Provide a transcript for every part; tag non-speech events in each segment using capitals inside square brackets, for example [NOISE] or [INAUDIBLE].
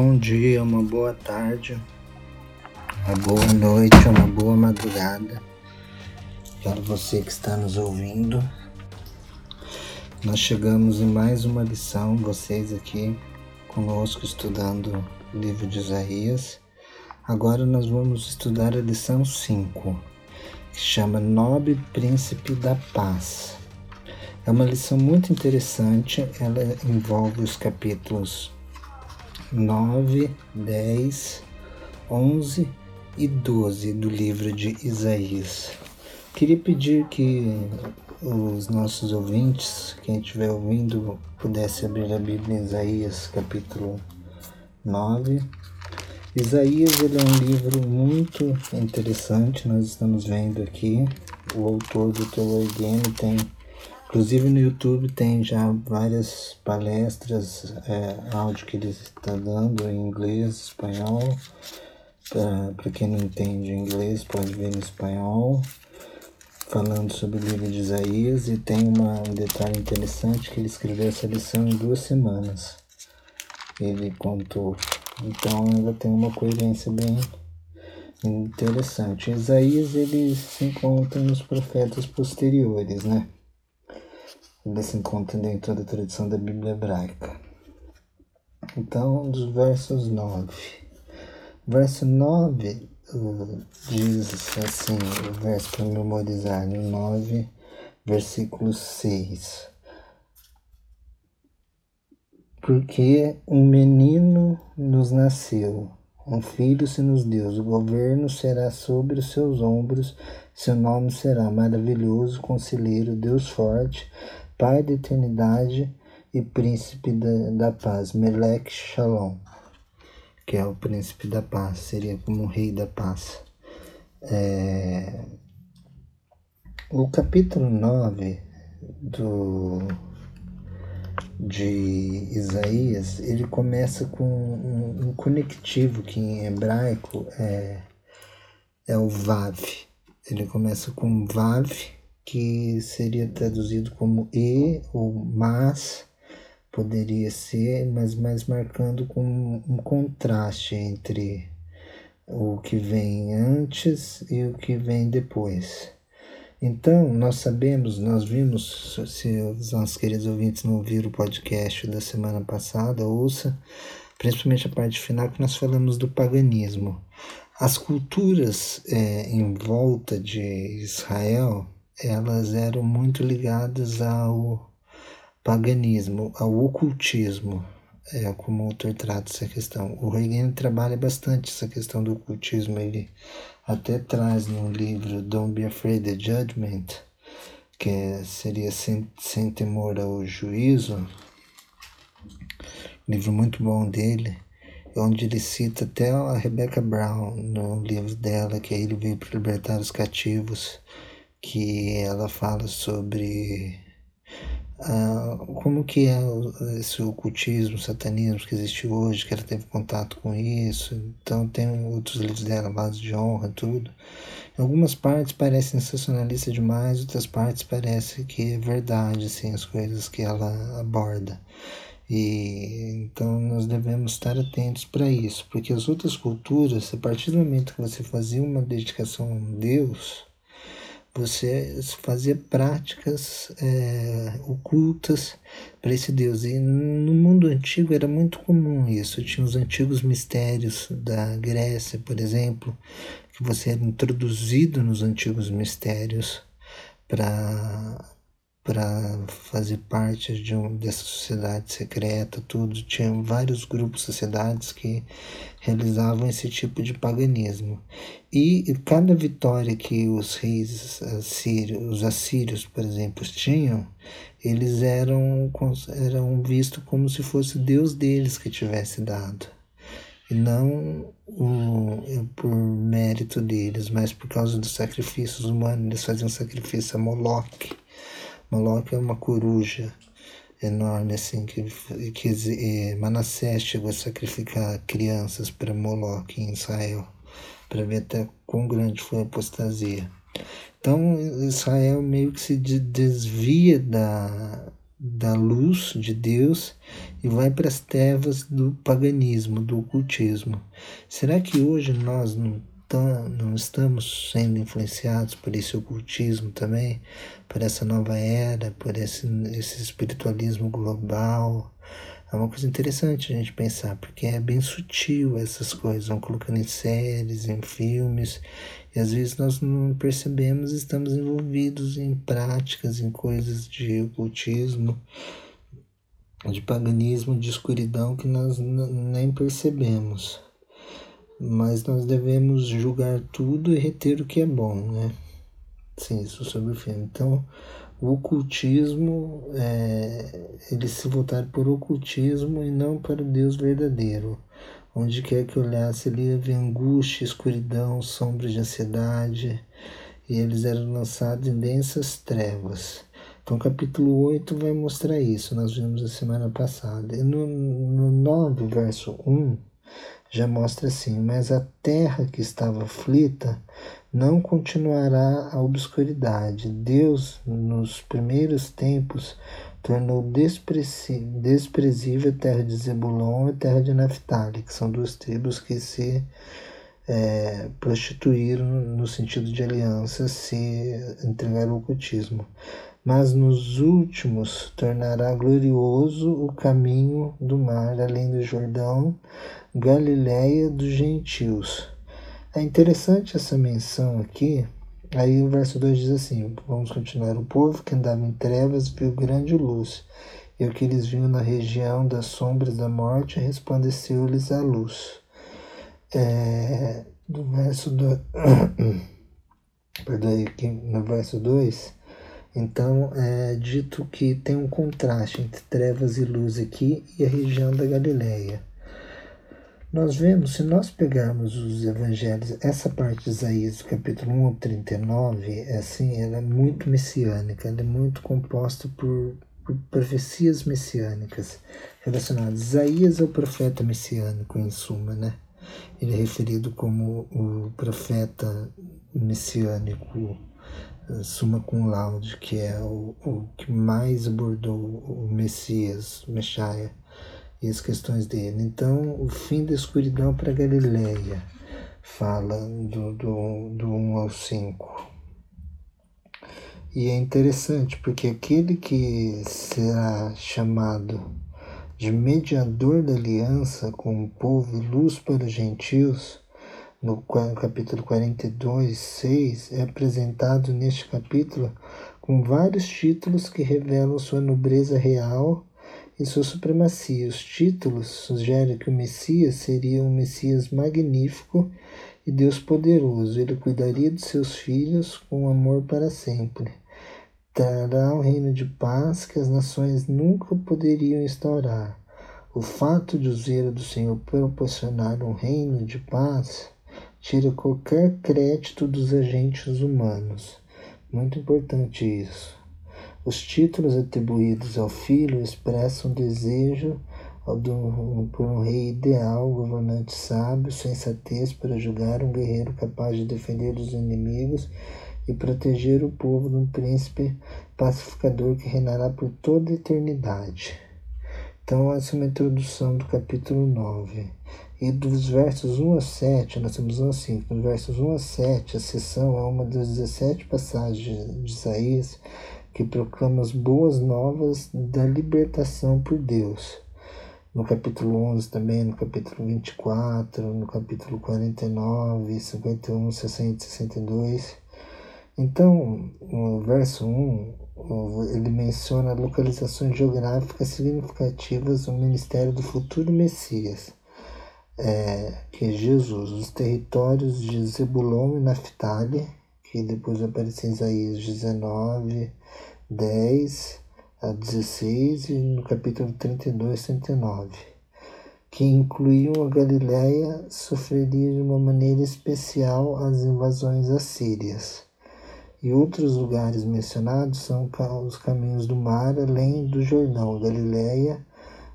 bom dia, uma boa tarde, uma boa noite, uma boa madrugada para você que está nos ouvindo. Nós chegamos em mais uma lição, vocês aqui conosco estudando o livro de Isaías. Agora nós vamos estudar a lição 5, que chama Nobre Príncipe da Paz. É uma lição muito interessante, ela envolve os capítulos 9, 10, 11 e 12 do livro de Isaías. Queria pedir que os nossos ouvintes, quem estiver ouvindo, pudesse abrir a Bíblia em Isaías, capítulo 9. Isaías ele é um livro muito interessante, nós estamos vendo aqui. O autor do Tolkien tem Inclusive no YouTube tem já várias palestras, é, áudio que ele está dando em inglês, espanhol. Para quem não entende inglês, pode ver em espanhol, falando sobre o livro de Isaías. E tem uma, um detalhe interessante que ele escreveu essa lição em duas semanas. Ele contou. Então ela tem uma coerência bem interessante. Isaías ele se encontra nos profetas posteriores, né? Ele se encontra dentro da tradição da Bíblia hebraica. Então, dos versos 9. Verso 9 uh, diz assim, o verso para memorizar, no 9, versículo 6. Porque um menino nos nasceu, um filho se nos deu, o governo será sobre os seus ombros, seu nome será maravilhoso, conselheiro, Deus forte, Pai da eternidade e príncipe da, da paz, Melech Shalom, que é o príncipe da paz, seria como o rei da paz. É... O capítulo 9 do, de Isaías, ele começa com um, um conectivo que em hebraico é, é o Vav. Ele começa com Vav, que seria traduzido como e ou mas, poderia ser, mas mais marcando com um contraste entre o que vem antes e o que vem depois. Então, nós sabemos, nós vimos, se os nossos queridos ouvintes não ouviram o podcast da semana passada, ouça, principalmente a parte final que nós falamos do paganismo. As culturas é, em volta de Israel, elas eram muito ligadas ao paganismo, ao ocultismo, é, como o autor trata essa questão. O Reagan trabalha bastante essa questão do ocultismo, ele até traz no livro Don't Be Afraid of Judgment, que é, seria sem, sem temor ao juízo, livro muito bom dele, onde ele cita até a Rebecca Brown no livro dela, que ele veio para libertar os cativos que ela fala sobre uh, como que é esse ocultismo, satanismo que existe hoje, que ela teve contato com isso. Então tem outros livros dela, Vasos de Honra, tudo. Em algumas partes parece sensacionalista demais, outras partes parece que é verdade, assim, as coisas que ela aborda. E então nós devemos estar atentos para isso, porque as outras culturas, a partir do momento que você fazia uma dedicação a Deus, você fazia práticas é, ocultas para esse Deus. E no mundo antigo era muito comum isso. Tinha os antigos mistérios da Grécia, por exemplo, que você era introduzido nos antigos mistérios para para fazer parte de um, dessa sociedade secreta, tudo. Tinha vários grupos, sociedades que realizavam esse tipo de paganismo. E cada vitória que os reis assírios, os assírios, por exemplo, tinham, eles eram, eram vistos como se fosse Deus deles que tivesse dado. E não um, por mérito deles, mas por causa dos sacrifícios humanos. Eles faziam sacrifício a Moloque Moloque é uma coruja enorme, assim, que, que eh, Manassés chegou a sacrificar crianças para Moloque em Israel, para ver até quão grande foi a apostasia. Então, Israel meio que se desvia da, da luz de Deus e vai para as trevas do paganismo, do ocultismo. Será que hoje nós não, não estamos sendo influenciados por esse ocultismo também, por essa nova era, por esse, esse espiritualismo global? É uma coisa interessante a gente pensar, porque é bem sutil essas coisas, vão colocando em séries, em filmes, e às vezes nós não percebemos, estamos envolvidos em práticas, em coisas de ocultismo, de paganismo, de escuridão que nós nem percebemos. Mas nós devemos julgar tudo e reter o que é bom, né? Sim, isso sobre o filme. Então, o ocultismo, é, eles se voltaram por ocultismo e não para o Deus verdadeiro. Onde quer que olhasse, ele ia ver angústia, escuridão, sombras de ansiedade, e eles eram lançados em densas trevas. Então, capítulo 8 vai mostrar isso, nós vimos a semana passada. E no, no 9, verso 1, já mostra assim: Mas a terra que estava aflita não continuará a obscuridade. Deus, nos primeiros tempos, tornou desprezível a terra de Zebulon e a terra de Naphtali, que são duas tribos que se é, prostituíram no sentido de aliança, se entregaram ao ocultismo. Mas nos últimos tornará glorioso o caminho do mar, além do Jordão, Galiléia dos gentios é interessante essa menção aqui. Aí o verso 2 diz assim: Vamos continuar. O povo que andava em trevas viu grande luz, e o que eles viam na região das sombras da morte resplandeceu-lhes a luz. É, do verso do, [COUGHS] Perdoe aqui, no verso 2, então é dito que tem um contraste entre trevas e luz aqui e a região da Galileia. Nós vemos, se nós pegarmos os evangelhos, essa parte de Isaías, capítulo 1 ao 39, é assim, ela é muito messiânica, ela é muito composta por, por profecias messiânicas relacionadas. Isaías é o profeta messiânico, em suma, né? Ele é referido como o profeta messiânico suma cum laude, que é o, o que mais abordou o Messias, Messias e as questões dele. Então, o fim da escuridão para Galileia, fala do, do, do 1 ao 5. E é interessante porque aquele que será chamado de mediador da aliança com o povo e luz para os gentios, no capítulo 42, 6, é apresentado neste capítulo com vários títulos que revelam sua nobreza real e sua supremacia. Os títulos sugerem que o Messias seria um Messias magnífico e Deus poderoso. Ele cuidaria de seus filhos com amor para sempre. Trará um reino de paz que as nações nunca poderiam instaurar. O fato de o zelo do Senhor proporcionar um reino de paz tira qualquer crédito dos agentes humanos. Muito importante isso. Os títulos atribuídos ao filho expressam desejo por um rei ideal, governante sábio, sensatez para julgar, um guerreiro capaz de defender os inimigos e proteger o povo de um príncipe pacificador que reinará por toda a eternidade. Então, essa é uma introdução do capítulo 9. E dos versos 1 a 7, nós temos 1 a 5. Dos versos 1 a 7, a sessão é uma das 17 passagens de Isaías que proclama as boas novas da libertação por Deus. No capítulo 11 também, no capítulo 24, no capítulo 49, 51, 60 e 62. Então, no verso 1, ele menciona localizações geográficas significativas do ministério do futuro Messias, é, que é Jesus, os territórios de Zebulon e Naphtali, que depois aparece em Isaías 19, 10 a 16 e no capítulo 32, 39, que incluíam a Galiléia, sofreria de uma maneira especial as invasões assírias. E outros lugares mencionados são os caminhos do mar, além do Jordão, Galiléia,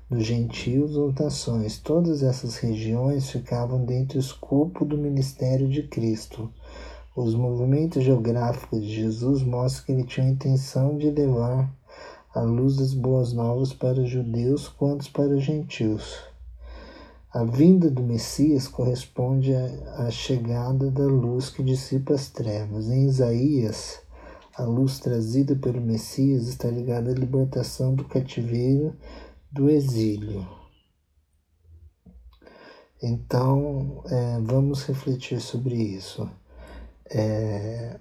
dos gentios ou nações. Todas essas regiões ficavam dentro do escopo do ministério de Cristo os movimentos geográficos de Jesus mostram que ele tinha a intenção de levar a luz das boas novas para os judeus quanto para os gentios. A vinda do Messias corresponde à chegada da luz que dissipa as trevas. Em Isaías, a luz trazida pelo Messias está ligada à libertação do cativeiro do exílio. Então, é, vamos refletir sobre isso. É,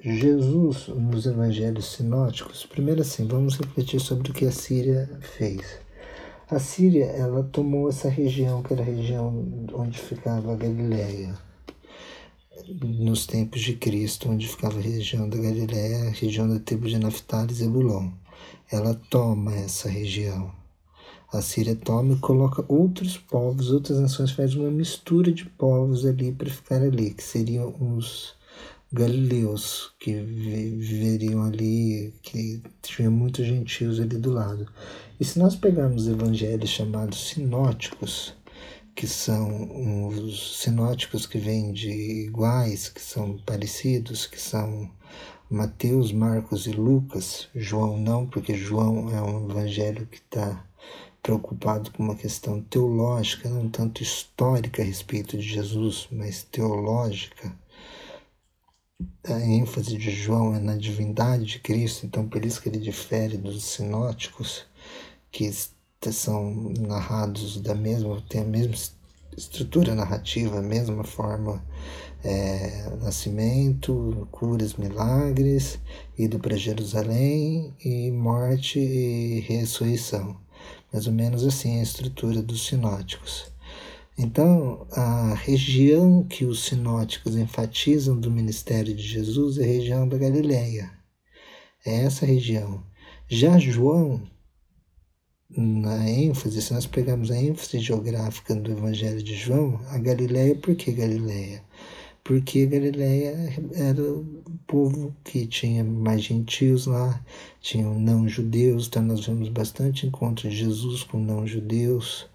Jesus, nos evangelhos sinóticos, primeiro assim, vamos refletir sobre o que a Síria fez. A Síria, ela tomou essa região, que era a região onde ficava a Galileia, nos tempos de Cristo, onde ficava a região da Galileia, a região da tribo de Naftali e Zebulon. Ela toma essa região. A Síria toma e coloca outros povos, outras nações, faz uma mistura de povos ali para ficar ali, que seriam os galileus que viveriam ali, que tinha muitos gentios ali do lado. E se nós pegarmos evangelhos chamados sinóticos, que são os sinóticos que vêm de iguais, que são parecidos, que são Mateus, Marcos e Lucas, João não, porque João é um evangelho que está preocupado com uma questão teológica, não tanto histórica a respeito de Jesus, mas teológica a ênfase de João é na divindade de Cristo, então por isso que ele difere dos sinóticos, que são narrados da mesma, tem a mesma estrutura narrativa, a mesma forma, é, nascimento, curas, milagres, ido para Jerusalém e morte e ressurreição. Mais ou menos assim é a estrutura dos sinóticos. Então, a região que os sinóticos enfatizam do ministério de Jesus é a região da Galileia. É essa região. Já João, na ênfase, se nós pegarmos a ênfase geográfica do Evangelho de João, a Galileia, por que Galileia? Porque Galileia era o povo que tinha mais gentios lá, tinham não-judeus, então nós vemos bastante encontro de Jesus com não-judeus,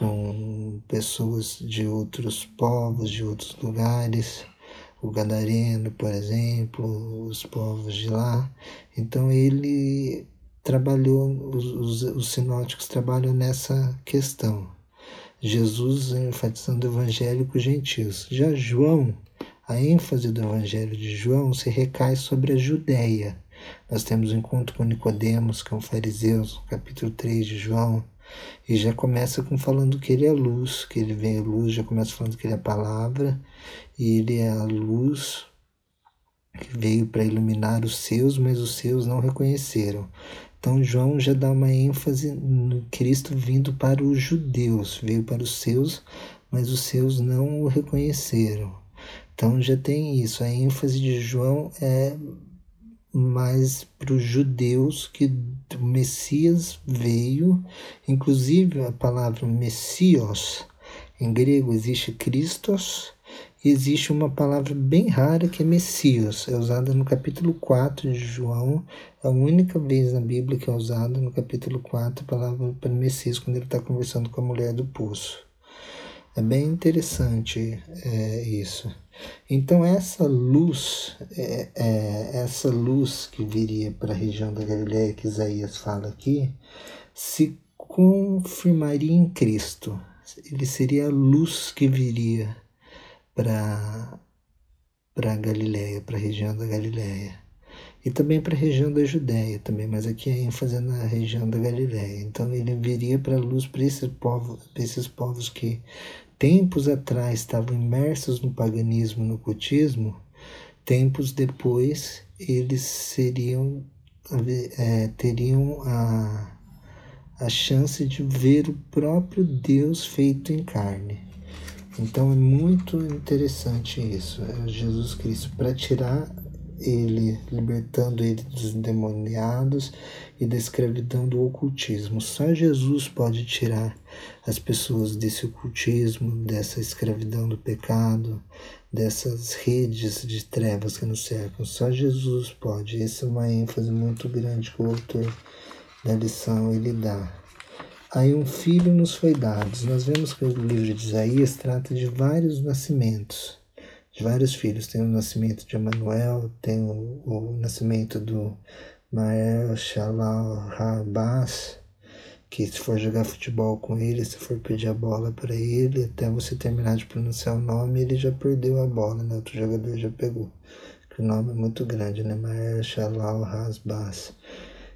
com pessoas de outros povos, de outros lugares, o Gadareno, por exemplo, os povos de lá. Então ele trabalhou, os, os, os sinóticos trabalham nessa questão. Jesus enfatizando o evangelho com os gentios. Já João, a ênfase do evangelho de João se recai sobre a Judéia. Nós temos o um encontro com Nicodemos, que é um fariseu, capítulo 3 de João. E já começa com falando que ele é luz, que ele vem a luz, já começa falando que ele é a palavra, e ele é a luz que veio para iluminar os seus, mas os seus não reconheceram. Então João já dá uma ênfase no Cristo vindo para os judeus, veio para os seus, mas os seus não o reconheceram. Então já tem isso, a ênfase de João é mais para os judeus que o Messias veio, inclusive a palavra Messios, em grego existe Christos, e existe uma palavra bem rara que é Messias, é usada no capítulo 4 de João, é a única vez na Bíblia que é usada no capítulo 4 a palavra para Messias, quando ele está conversando com a mulher do poço. É bem interessante é, isso. Então essa luz, é, é, essa luz que viria para a região da Galileia que Isaías fala aqui, se confirmaria em Cristo. Ele seria a luz que viria para para Galileia, para a região da Galileia. E também para a região da Judéia também, mas aqui a ênfase é na região da Galileia. Então ele viria para a luz para esses povos, esses povos que tempos atrás estavam imersos no paganismo, no cultismo, tempos depois eles seriam é, teriam a, a chance de ver o próprio Deus feito em carne. Então é muito interessante isso. É Jesus Cristo para tirar ele, libertando ele dos endemoniados e da escravidão do ocultismo. Só Jesus pode tirar as pessoas desse ocultismo, dessa escravidão do pecado, dessas redes de trevas que nos cercam. Só Jesus pode. Essa é uma ênfase muito grande que o autor da lição ele dá. Aí um filho nos foi dado. Nós vemos que o livro de Isaías trata de vários nascimentos vários filhos. Tem o nascimento de Emanuel, tem o, o nascimento do, Mael Shalal Rabas, que se for jogar futebol com ele, se for pedir a bola para ele, até você terminar de pronunciar o nome, ele já perdeu a bola, né? Outro jogador já pegou. Que o nome é muito grande, né? Maer Shalal Rasbas,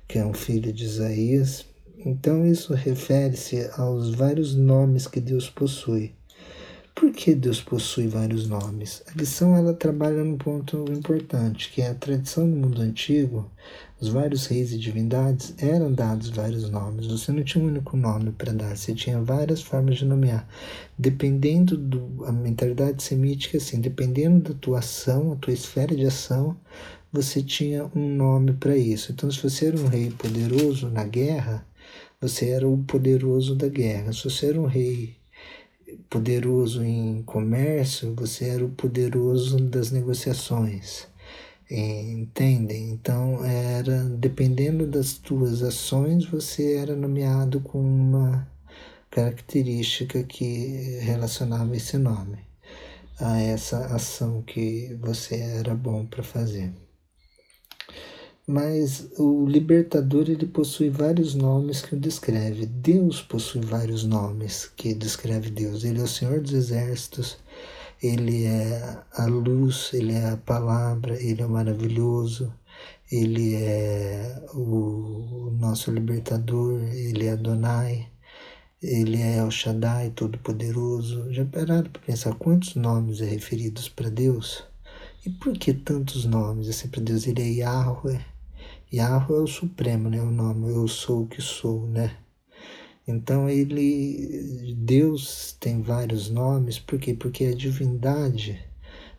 que é um filho de Isaías. Então isso refere-se aos vários nomes que Deus possui. Por que Deus possui vários nomes? A lição ela trabalha num ponto importante, que é a tradição no mundo antigo, os vários reis e divindades eram dados vários nomes. Você não tinha um único nome para dar, você tinha várias formas de nomear. Dependendo da mentalidade semítica, assim, dependendo da tua ação, a tua esfera de ação, você tinha um nome para isso. Então, se você era um rei poderoso na guerra, você era o poderoso da guerra. Se você era um rei poderoso em comércio, você era o poderoso das negociações. Entendem? Então, era dependendo das tuas ações, você era nomeado com uma característica que relacionava esse nome a essa ação que você era bom para fazer. Mas o libertador ele possui vários nomes que o descreve. Deus possui vários nomes que descreve Deus. Ele é o Senhor dos Exércitos, ele é a luz, ele é a palavra, ele é maravilhoso, ele é o nosso libertador, ele é Adonai, ele é El Shaddai, Todo-Poderoso. Já pararam para pensar quantos nomes é referidos para Deus? E por que tantos nomes? É sempre Deus, ele é Yahweh, Yahweh é o supremo, né? O nome, eu sou o que sou, né? Então ele, Deus tem vários nomes, por quê? Porque a divindade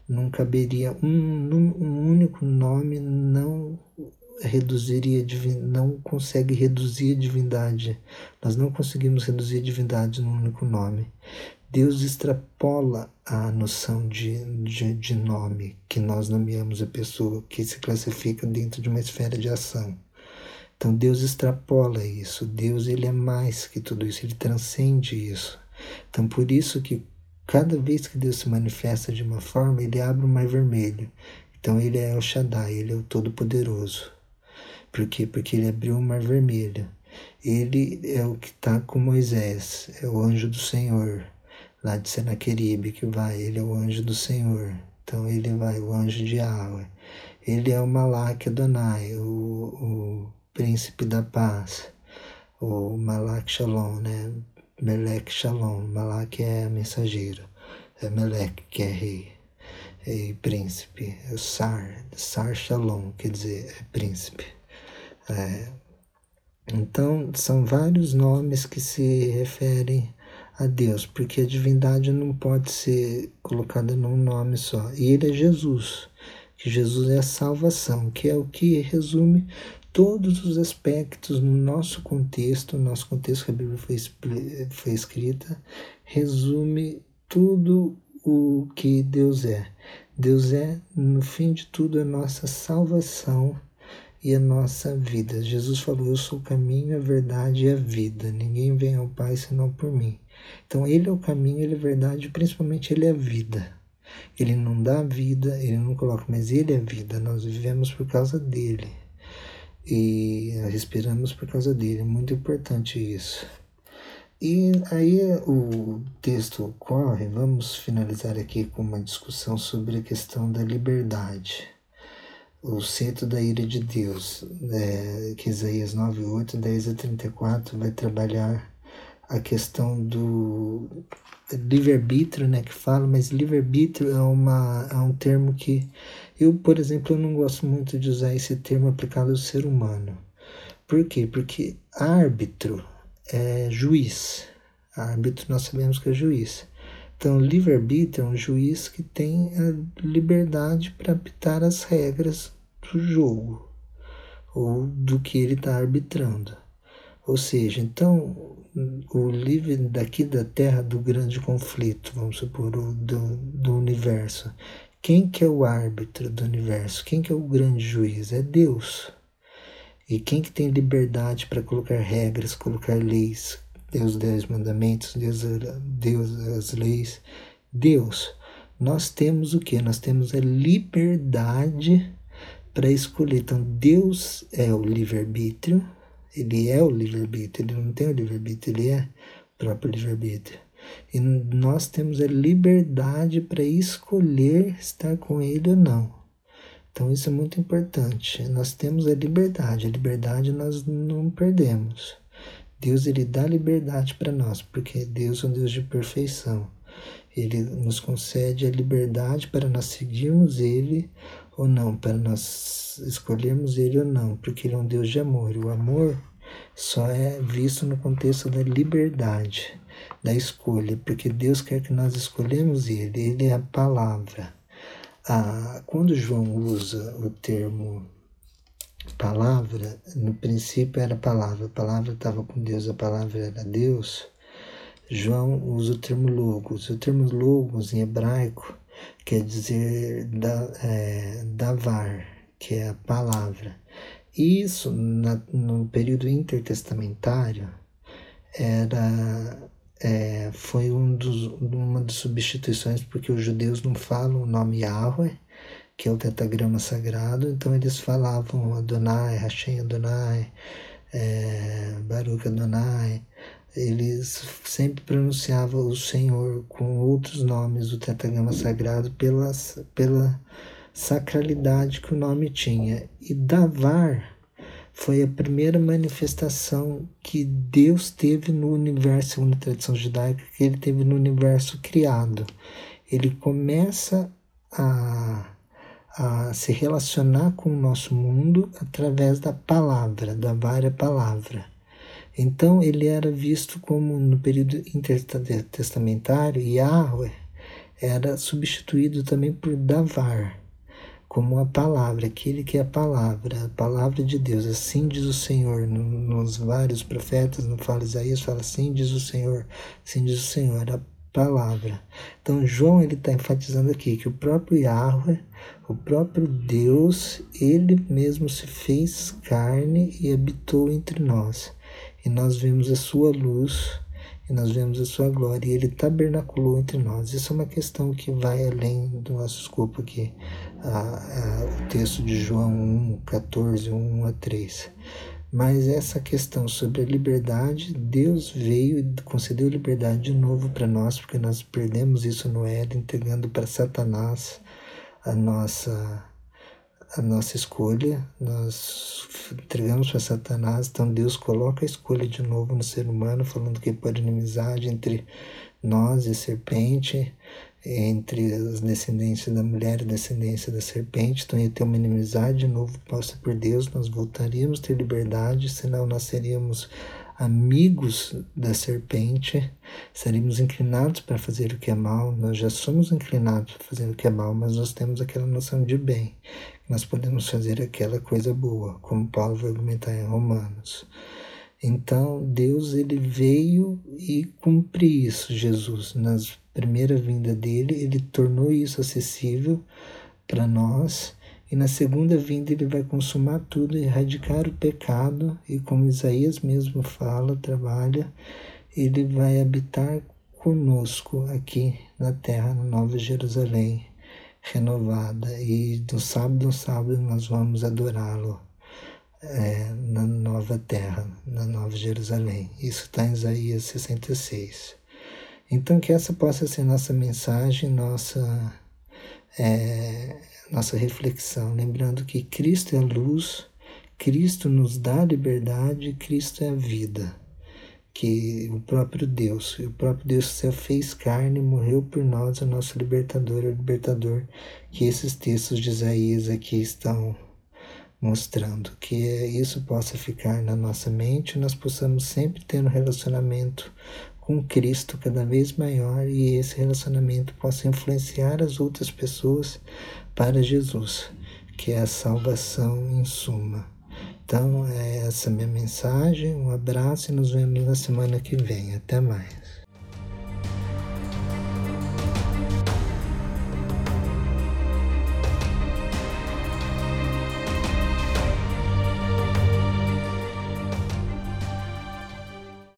não caberia um, um único nome não reduziria não consegue reduzir a divindade. Nós não conseguimos reduzir a divindade num único nome. Deus extrapola a noção de, de, de, nome que nós nomeamos a pessoa, que se classifica dentro de uma esfera de ação. Então Deus extrapola isso. Deus ele é mais que tudo isso, ele transcende isso. Então por isso que cada vez que Deus se manifesta de uma forma, ele abre o mar vermelho. Então ele é o Shaddai, ele é o Todo-Poderoso. Por quê? Porque ele abriu o mar vermelho. Ele é o que está com Moisés, é o anjo do Senhor lá de Senaqueribe que vai, ele é o anjo do Senhor. Então ele vai, o anjo de Yahweh. Ele é o Malak Adonai, o, o príncipe da paz, o Malak Shalom, né? Melek Shalom, Malak é mensageiro, é Melek que é rei, e príncipe, é o Sar, Sar Shalom, quer dizer, é príncipe. É, então, são vários nomes que se referem a Deus, porque a divindade não pode ser colocada num nome só. E ele é Jesus, que Jesus é a salvação, que é o que resume todos os aspectos no nosso contexto, no nosso contexto que a Bíblia foi, foi escrita, resume tudo o que Deus é. Deus é, no fim de tudo, a nossa salvação e a nossa vida. Jesus falou: Eu sou o caminho, a verdade e a vida. Ninguém vem ao Pai senão por mim. Então, Ele é o caminho, Ele é a verdade, principalmente Ele é a vida. Ele não dá vida, Ele não coloca, mas Ele é a vida. Nós vivemos por causa dele e respiramos por causa dele. É muito importante isso. E aí o texto corre, vamos finalizar aqui com uma discussão sobre a questão da liberdade o centro da ira de Deus, é, que Isaías 9, 8, 10 a 34 vai trabalhar a questão do livre-arbítrio, né, que fala, mas livre-arbítrio é, uma, é um termo que eu, por exemplo, eu não gosto muito de usar esse termo aplicado ao ser humano. Por quê? Porque árbitro é juiz. Árbitro nós sabemos que é juiz. Então, livre-arbítrio é um juiz que tem a liberdade para apitar as regras do jogo ou do que ele está arbitrando. Ou seja, então o livre daqui da Terra do grande conflito, vamos supor, o do, do universo. Quem que é o árbitro do universo? Quem que é o grande juiz? É Deus. E quem que tem liberdade para colocar regras, colocar leis? Deus dez mandamentos, Deus, Deus as leis. Deus. Nós temos o que? Nós temos a liberdade para escolher. Então, Deus é o livre-arbítrio, ele é o livre-arbítrio, ele não tem o livre-arbítrio, ele é o próprio livre-arbítrio. E nós temos a liberdade para escolher estar com ele ou não. Então isso é muito importante. Nós temos a liberdade, a liberdade nós não perdemos. Deus ele dá liberdade para nós, porque Deus é um Deus de perfeição. Ele nos concede a liberdade para nós seguirmos ele ou não, para nós escolhermos ele ou não, porque ele é um Deus de amor. E o amor só é visto no contexto da liberdade, da escolha, porque Deus quer que nós escolhemos ele, ele é a palavra. Ah, quando João usa o termo palavra, no princípio era palavra, a palavra estava com Deus, a palavra era Deus. João usa o termo logos. O termo logos em hebraico quer dizer da, é, davar, que é a palavra. Isso, na, no período intertestamentário, era, é, foi um dos, uma das substituições, porque os judeus não falam o nome Yahweh, que é o tetagrama sagrado, então eles falavam Adonai, Hashem Adonai, é, Baruch Adonai, eles sempre pronunciavam o Senhor com outros nomes do tetagrama sagrado pelas, pela sacralidade que o nome tinha. E Davar foi a primeira manifestação que Deus teve no universo, segundo a tradição judaica, que ele teve no universo criado. Ele começa a, a se relacionar com o nosso mundo através da palavra, da vária palavra. Então ele era visto como, no período intertestamentário, Yahweh era substituído também por Davar como a palavra, aquele que é a palavra, a palavra de Deus. Assim diz o Senhor, no, nos vários profetas, no fala Isaías, fala assim diz o Senhor, assim diz o Senhor, a palavra. Então João ele está enfatizando aqui que o próprio Yahweh, o próprio Deus, ele mesmo se fez carne e habitou entre nós. E nós vemos a sua luz e nós vemos a sua glória, e ele tabernaculou entre nós. Isso é uma questão que vai além do nosso escopo aqui, a, a, o texto de João 1, 14, 1 a 3. Mas essa questão sobre a liberdade, Deus veio e concedeu liberdade de novo para nós, porque nós perdemos isso no Éden, entregando para Satanás a nossa a nossa escolha, nós entregamos para Satanás, então Deus coloca a escolha de novo no ser humano, falando que pode inimizade entre nós e serpente, entre as descendências da mulher e descendência da serpente, então ia ter uma inimizade de novo posta por Deus, nós voltaríamos a ter liberdade, senão nós seríamos amigos da serpente, seríamos inclinados para fazer o que é mal, nós já somos inclinados para fazer o que é mal, mas nós temos aquela noção de bem, nós podemos fazer aquela coisa boa, como Paulo vai argumentar em Romanos. Então, Deus ele veio e cumpriu isso, Jesus, na primeira vinda dele, ele tornou isso acessível para nós e na segunda vinda ele vai consumar tudo, erradicar o pecado, e como Isaías mesmo fala, trabalha, ele vai habitar conosco aqui na terra, na Nova Jerusalém, renovada. E do sábado ao sábado nós vamos adorá-lo é, na nova terra, na Nova Jerusalém. Isso está em Isaías 66. Então, que essa possa ser nossa mensagem, nossa. É, nossa reflexão, lembrando que Cristo é a luz, Cristo nos dá a liberdade, Cristo é a vida. Que o próprio Deus, o próprio Deus se fez carne, morreu por nós, o nosso libertador, o libertador, que esses textos de Isaías aqui estão mostrando, que isso possa ficar na nossa mente, nós possamos sempre ter um relacionamento com Cristo cada vez maior e esse relacionamento possa influenciar as outras pessoas para Jesus, que é a salvação em suma. Então, é essa minha mensagem. Um abraço e nos vemos na semana que vem. Até mais.